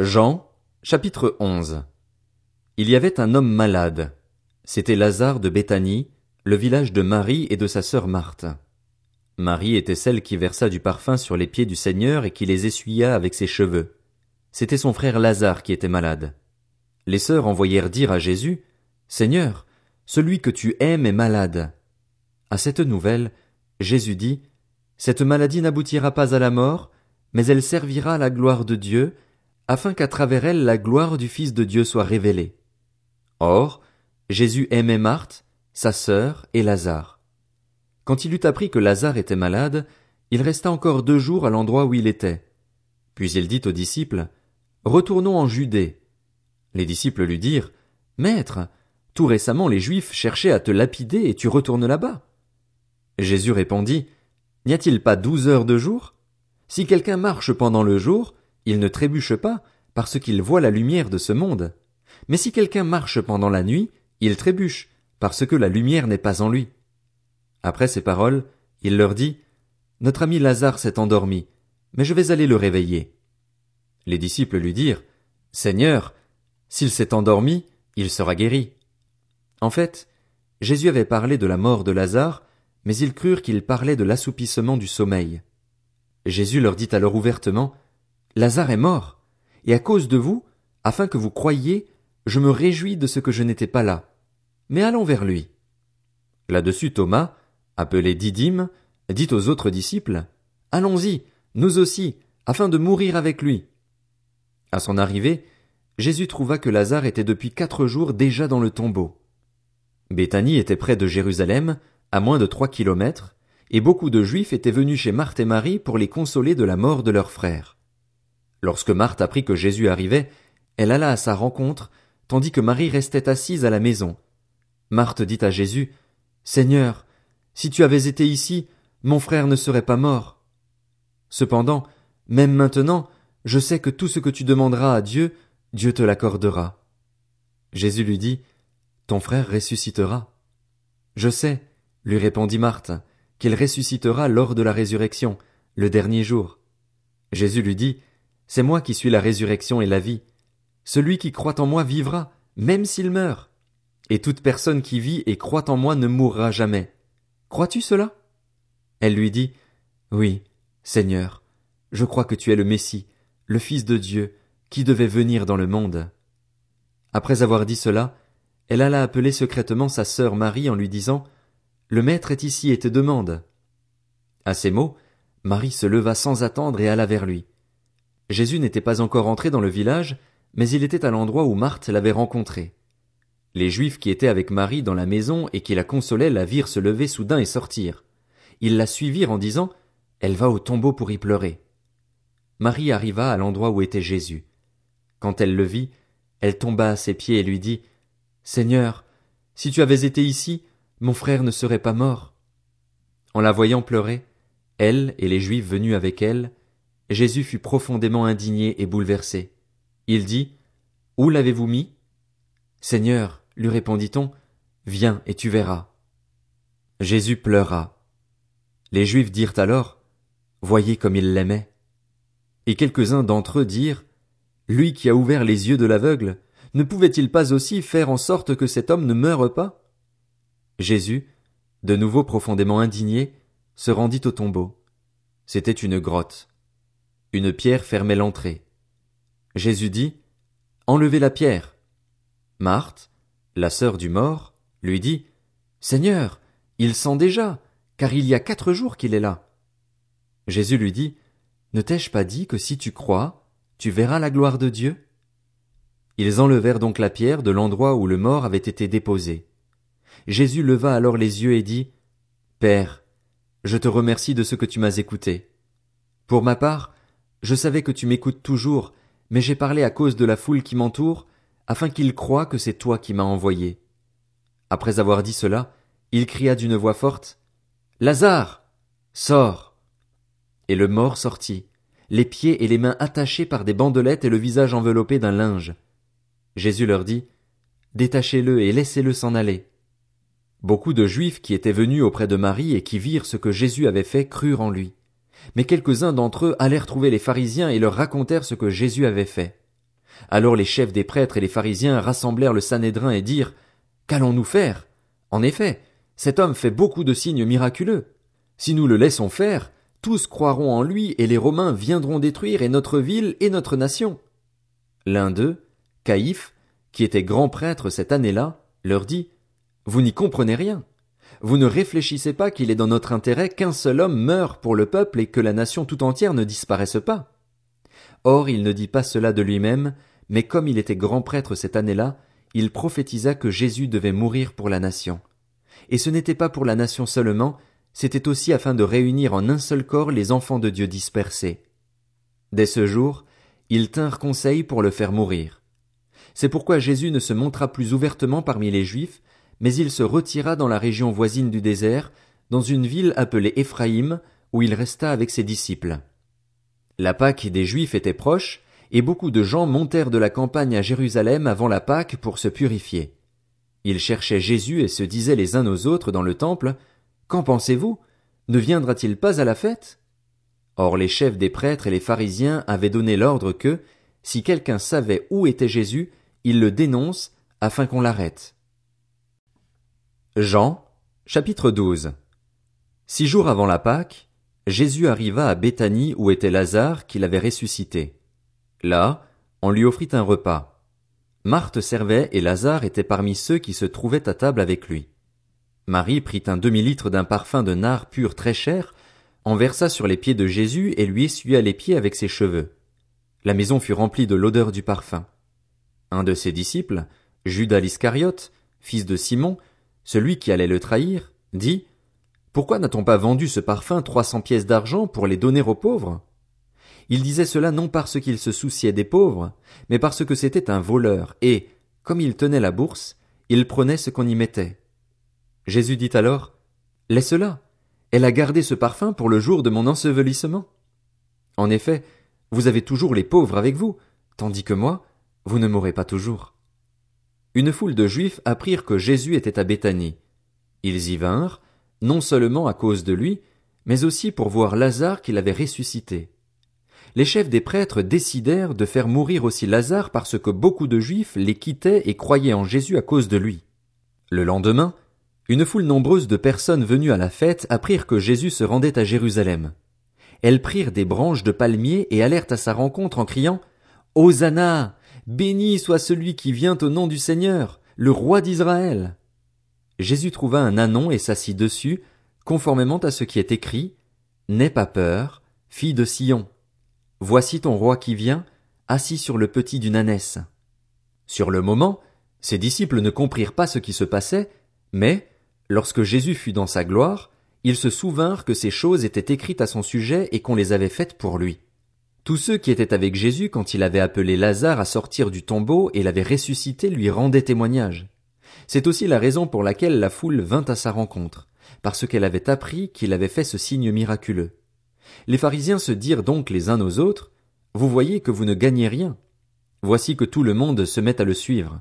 Jean, chapitre 11 Il y avait un homme malade. C'était Lazare de Béthanie, le village de Marie et de sa sœur Marthe. Marie était celle qui versa du parfum sur les pieds du Seigneur et qui les essuya avec ses cheveux. C'était son frère Lazare qui était malade. Les sœurs envoyèrent dire à Jésus, Seigneur, celui que tu aimes est malade. À cette nouvelle, Jésus dit, Cette maladie n'aboutira pas à la mort, mais elle servira à la gloire de Dieu, afin qu'à travers elle la gloire du Fils de Dieu soit révélée. Or, Jésus aimait Marthe, sa sœur et Lazare. Quand il eut appris que Lazare était malade, il resta encore deux jours à l'endroit où il était. Puis il dit aux disciples, Retournons en Judée. Les disciples lui dirent, Maître, tout récemment les Juifs cherchaient à te lapider et tu retournes là-bas. Jésus répondit, N'y a-t-il pas douze heures de jour? Si quelqu'un marche pendant le jour, il ne trébuche pas, parce qu'il voit la lumière de ce monde. Mais si quelqu'un marche pendant la nuit, il trébuche, parce que la lumière n'est pas en lui. Après ces paroles, il leur dit, Notre ami Lazare s'est endormi, mais je vais aller le réveiller. Les disciples lui dirent, Seigneur, s'il s'est endormi, il sera guéri. En fait, Jésus avait parlé de la mort de Lazare, mais ils crurent qu'il parlait de l'assoupissement du sommeil. Jésus leur dit alors ouvertement, Lazare est mort, et à cause de vous, afin que vous croyiez, je me réjouis de ce que je n'étais pas là. Mais allons vers lui. Là-dessus Thomas, appelé Didyme, dit aux autres disciples, Allons-y, nous aussi, afin de mourir avec lui. À son arrivée, Jésus trouva que Lazare était depuis quatre jours déjà dans le tombeau. Béthanie était près de Jérusalem, à moins de trois kilomètres, et beaucoup de Juifs étaient venus chez Marthe et Marie pour les consoler de la mort de leur frère. Lorsque Marthe apprit que Jésus arrivait, elle alla à sa rencontre, tandis que Marie restait assise à la maison. Marthe dit à Jésus, Seigneur, si tu avais été ici, mon frère ne serait pas mort. Cependant, même maintenant, je sais que tout ce que tu demanderas à Dieu, Dieu te l'accordera. Jésus lui dit, Ton frère ressuscitera. Je sais, lui répondit Marthe, qu'il ressuscitera lors de la résurrection, le dernier jour. Jésus lui dit, c'est moi qui suis la résurrection et la vie. Celui qui croit en moi vivra, même s'il meurt. Et toute personne qui vit et croit en moi ne mourra jamais. Crois-tu cela? Elle lui dit, Oui, Seigneur, je crois que tu es le Messie, le Fils de Dieu, qui devait venir dans le monde. Après avoir dit cela, elle alla appeler secrètement sa sœur Marie en lui disant, Le Maître est ici et te demande. À ces mots, Marie se leva sans attendre et alla vers lui. Jésus n'était pas encore entré dans le village, mais il était à l'endroit où Marthe l'avait rencontré. Les Juifs qui étaient avec Marie dans la maison et qui la consolaient la virent se lever soudain et sortir. Ils la suivirent en disant, Elle va au tombeau pour y pleurer. Marie arriva à l'endroit où était Jésus. Quand elle le vit, elle tomba à ses pieds et lui dit, Seigneur, si tu avais été ici, mon frère ne serait pas mort. En la voyant pleurer, elle et les Juifs venus avec elle, Jésus fut profondément indigné et bouleversé. Il dit, Où l'avez-vous mis? Seigneur, lui répondit-on, viens et tu verras. Jésus pleura. Les Juifs dirent alors, Voyez comme il l'aimait. Et quelques-uns d'entre eux dirent, Lui qui a ouvert les yeux de l'aveugle, ne pouvait-il pas aussi faire en sorte que cet homme ne meure pas? Jésus, de nouveau profondément indigné, se rendit au tombeau. C'était une grotte. Une pierre fermait l'entrée. Jésus dit, Enlevez la pierre. Marthe, la sœur du mort, lui dit, Seigneur, il sent déjà, car il y a quatre jours qu'il est là. Jésus lui dit, Ne t'ai-je pas dit que si tu crois, tu verras la gloire de Dieu? Ils enlevèrent donc la pierre de l'endroit où le mort avait été déposé. Jésus leva alors les yeux et dit, Père, je te remercie de ce que tu m'as écouté. Pour ma part, je savais que tu m'écoutes toujours, mais j'ai parlé à cause de la foule qui m'entoure, afin qu'ils croient que c'est toi qui m'as envoyé. Après avoir dit cela, il cria d'une voix forte. Lazare. Sors. Et le mort sortit, les pieds et les mains attachés par des bandelettes et le visage enveloppé d'un linge. Jésus leur dit. Détachez le et laissez le s'en aller. Beaucoup de Juifs qui étaient venus auprès de Marie et qui virent ce que Jésus avait fait crurent en lui. Mais quelques-uns d'entre eux allèrent trouver les pharisiens et leur racontèrent ce que Jésus avait fait. Alors les chefs des prêtres et les pharisiens rassemblèrent le Sanhédrin et dirent, Qu'allons-nous faire? En effet, cet homme fait beaucoup de signes miraculeux. Si nous le laissons faire, tous croiront en lui et les Romains viendront détruire et notre ville et notre nation. L'un d'eux, Caïphe, qui était grand prêtre cette année-là, leur dit, Vous n'y comprenez rien. Vous ne réfléchissez pas qu'il est dans notre intérêt qu'un seul homme meure pour le peuple et que la nation tout entière ne disparaisse pas. Or il ne dit pas cela de lui-même, mais comme il était grand prêtre cette année-là, il prophétisa que Jésus devait mourir pour la nation. Et ce n'était pas pour la nation seulement, c'était aussi afin de réunir en un seul corps les enfants de Dieu dispersés. Dès ce jour, ils tinrent conseil pour le faire mourir. C'est pourquoi Jésus ne se montra plus ouvertement parmi les Juifs, mais il se retira dans la région voisine du désert, dans une ville appelée Éphraïm, où il resta avec ses disciples. La Pâque des Juifs était proche, et beaucoup de gens montèrent de la campagne à Jérusalem avant la Pâque pour se purifier. Ils cherchaient Jésus et se disaient les uns aux autres dans le temple, Qu'en pensez-vous? Ne viendra-t-il pas à la fête? Or les chefs des prêtres et les pharisiens avaient donné l'ordre que, si quelqu'un savait où était Jésus, il le dénonce, afin qu'on l'arrête. Jean, chapitre 12 Six jours avant la Pâque, Jésus arriva à Béthanie où était Lazare qu'il avait ressuscité. Là, on lui offrit un repas. Marthe servait et Lazare était parmi ceux qui se trouvaient à table avec lui. Marie prit un demi-litre d'un parfum de nard pur très cher, en versa sur les pieds de Jésus et lui essuya les pieds avec ses cheveux. La maison fut remplie de l'odeur du parfum. Un de ses disciples, Judas l'Iscariote, fils de Simon, celui qui allait le trahir, dit Pourquoi n'a-t-on pas vendu ce parfum trois cents pièces d'argent pour les donner aux pauvres? Il disait cela non parce qu'il se souciait des pauvres, mais parce que c'était un voleur, et, comme il tenait la bourse, il prenait ce qu'on y mettait. Jésus dit alors, Laisse-la. Elle a gardé ce parfum pour le jour de mon ensevelissement. En effet, vous avez toujours les pauvres avec vous, tandis que moi, vous ne m'aurez pas toujours une foule de Juifs apprirent que Jésus était à Béthanie. Ils y vinrent, non seulement à cause de lui, mais aussi pour voir Lazare qu'il avait ressuscité. Les chefs des prêtres décidèrent de faire mourir aussi Lazare parce que beaucoup de Juifs les quittaient et croyaient en Jésus à cause de lui. Le lendemain, une foule nombreuse de personnes venues à la fête apprirent que Jésus se rendait à Jérusalem. Elles prirent des branches de palmiers et allèrent à sa rencontre en criant Hosanna! Béni soit celui qui vient au nom du Seigneur, le roi d'Israël. Jésus trouva un anon et s'assit dessus, conformément à ce qui est écrit, N'aie pas peur, fille de Sion. Voici ton roi qui vient, assis sur le petit d'une ânesse. Sur le moment, ses disciples ne comprirent pas ce qui se passait, mais, lorsque Jésus fut dans sa gloire, ils se souvinrent que ces choses étaient écrites à son sujet et qu'on les avait faites pour lui. Tous ceux qui étaient avec Jésus quand il avait appelé Lazare à sortir du tombeau et l'avait ressuscité lui rendaient témoignage. C'est aussi la raison pour laquelle la foule vint à sa rencontre, parce qu'elle avait appris qu'il avait fait ce signe miraculeux. Les pharisiens se dirent donc les uns aux autres, Vous voyez que vous ne gagnez rien. Voici que tout le monde se met à le suivre.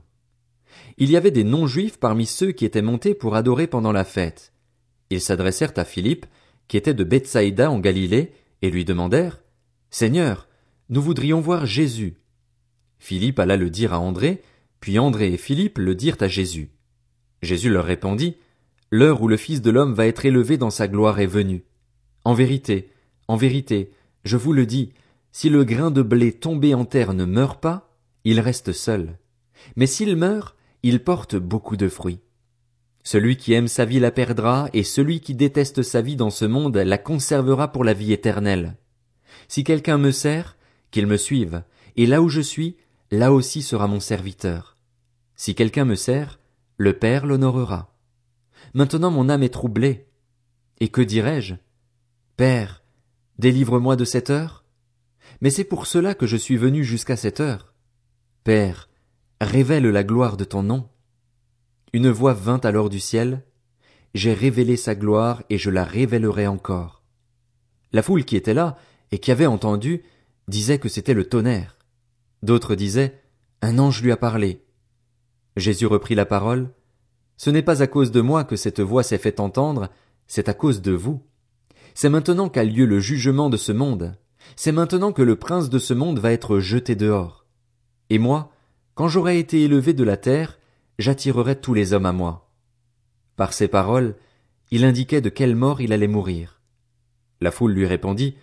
Il y avait des non-juifs parmi ceux qui étaient montés pour adorer pendant la fête. Ils s'adressèrent à Philippe, qui était de Bethsaïda en Galilée, et lui demandèrent, Seigneur, nous voudrions voir Jésus. Philippe alla le dire à André, puis André et Philippe le dirent à Jésus. Jésus leur répondit, L'heure où le Fils de l'homme va être élevé dans sa gloire est venue. En vérité, en vérité, je vous le dis, si le grain de blé tombé en terre ne meurt pas, il reste seul. Mais s'il meurt, il porte beaucoup de fruits. Celui qui aime sa vie la perdra, et celui qui déteste sa vie dans ce monde la conservera pour la vie éternelle. Si quelqu'un me sert, qu'il me suive, et là où je suis, là aussi sera mon serviteur. Si quelqu'un me sert, le Père l'honorera. Maintenant mon âme est troublée. Et que dirais-je? Père, délivre-moi de cette heure? Mais c'est pour cela que je suis venu jusqu'à cette heure. Père, révèle la gloire de ton nom. Une voix vint alors du ciel. J'ai révélé sa gloire et je la révélerai encore. La foule qui était là et qui avait entendu disaient que c'était le tonnerre. D'autres disaient Un ange lui a parlé. Jésus reprit la parole. Ce n'est pas à cause de moi que cette voix s'est fait entendre, c'est à cause de vous. C'est maintenant qu'a lieu le jugement de ce monde. C'est maintenant que le prince de ce monde va être jeté dehors. Et moi, quand j'aurai été élevé de la terre, j'attirerai tous les hommes à moi. Par ces paroles, il indiquait de quelle mort il allait mourir. La foule lui répondit,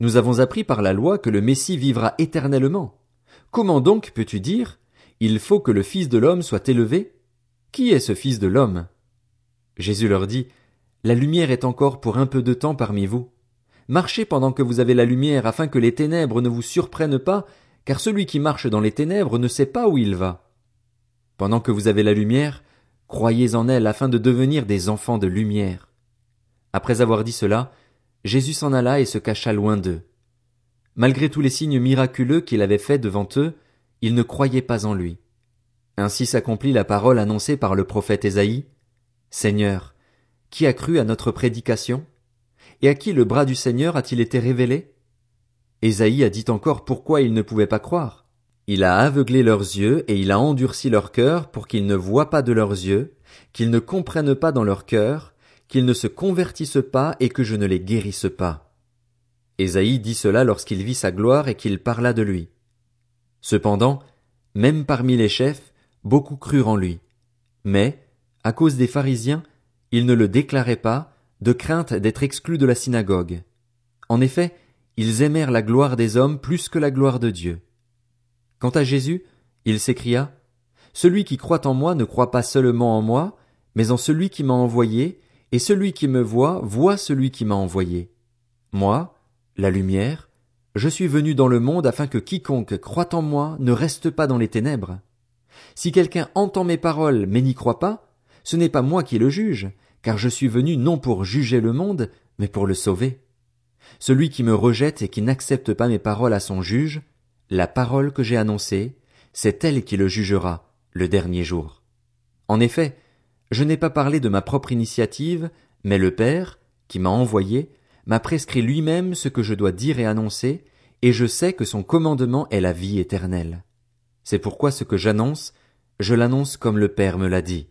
Nous avons appris par la loi que le Messie vivra éternellement. Comment donc peux-tu dire, Il faut que le Fils de l'homme soit élevé? Qui est ce Fils de l'homme? Jésus leur dit, La lumière est encore pour un peu de temps parmi vous. Marchez pendant que vous avez la lumière afin que les ténèbres ne vous surprennent pas, car celui qui marche dans les ténèbres ne sait pas où il va. Pendant que vous avez la lumière, croyez en elle afin de devenir des enfants de lumière. Après avoir dit cela, Jésus s'en alla et se cacha loin d'eux. Malgré tous les signes miraculeux qu'il avait faits devant eux, ils ne croyaient pas en lui. Ainsi s'accomplit la parole annoncée par le prophète Ésaïe. Seigneur, qui a cru à notre prédication? Et à qui le bras du Seigneur a-t-il été révélé? Ésaïe a dit encore pourquoi ils ne pouvaient pas croire. Il a aveuglé leurs yeux et il a endurci leur cœur pour qu'ils ne voient pas de leurs yeux, qu'ils ne comprennent pas dans leur cœur, qu'ils ne se convertissent pas et que je ne les guérisse pas. Ésaïe dit cela lorsqu'il vit sa gloire et qu'il parla de lui. Cependant, même parmi les chefs, beaucoup crurent en lui. Mais, à cause des pharisiens, ils ne le déclaraient pas, de crainte d'être exclus de la synagogue. En effet, ils aimèrent la gloire des hommes plus que la gloire de Dieu. Quant à Jésus, il s'écria, Celui qui croit en moi ne croit pas seulement en moi, mais en celui qui m'a envoyé, et celui qui me voit voit celui qui m'a envoyé. Moi, la lumière, je suis venu dans le monde afin que quiconque croit en moi ne reste pas dans les ténèbres. Si quelqu'un entend mes paroles mais n'y croit pas, ce n'est pas moi qui le juge, car je suis venu non pour juger le monde, mais pour le sauver. Celui qui me rejette et qui n'accepte pas mes paroles à son juge, la parole que j'ai annoncée, c'est elle qui le jugera, le dernier jour. En effet, je n'ai pas parlé de ma propre initiative, mais le Père, qui m'a envoyé, m'a prescrit lui-même ce que je dois dire et annoncer, et je sais que son commandement est la vie éternelle. C'est pourquoi ce que j'annonce, je l'annonce comme le Père me l'a dit.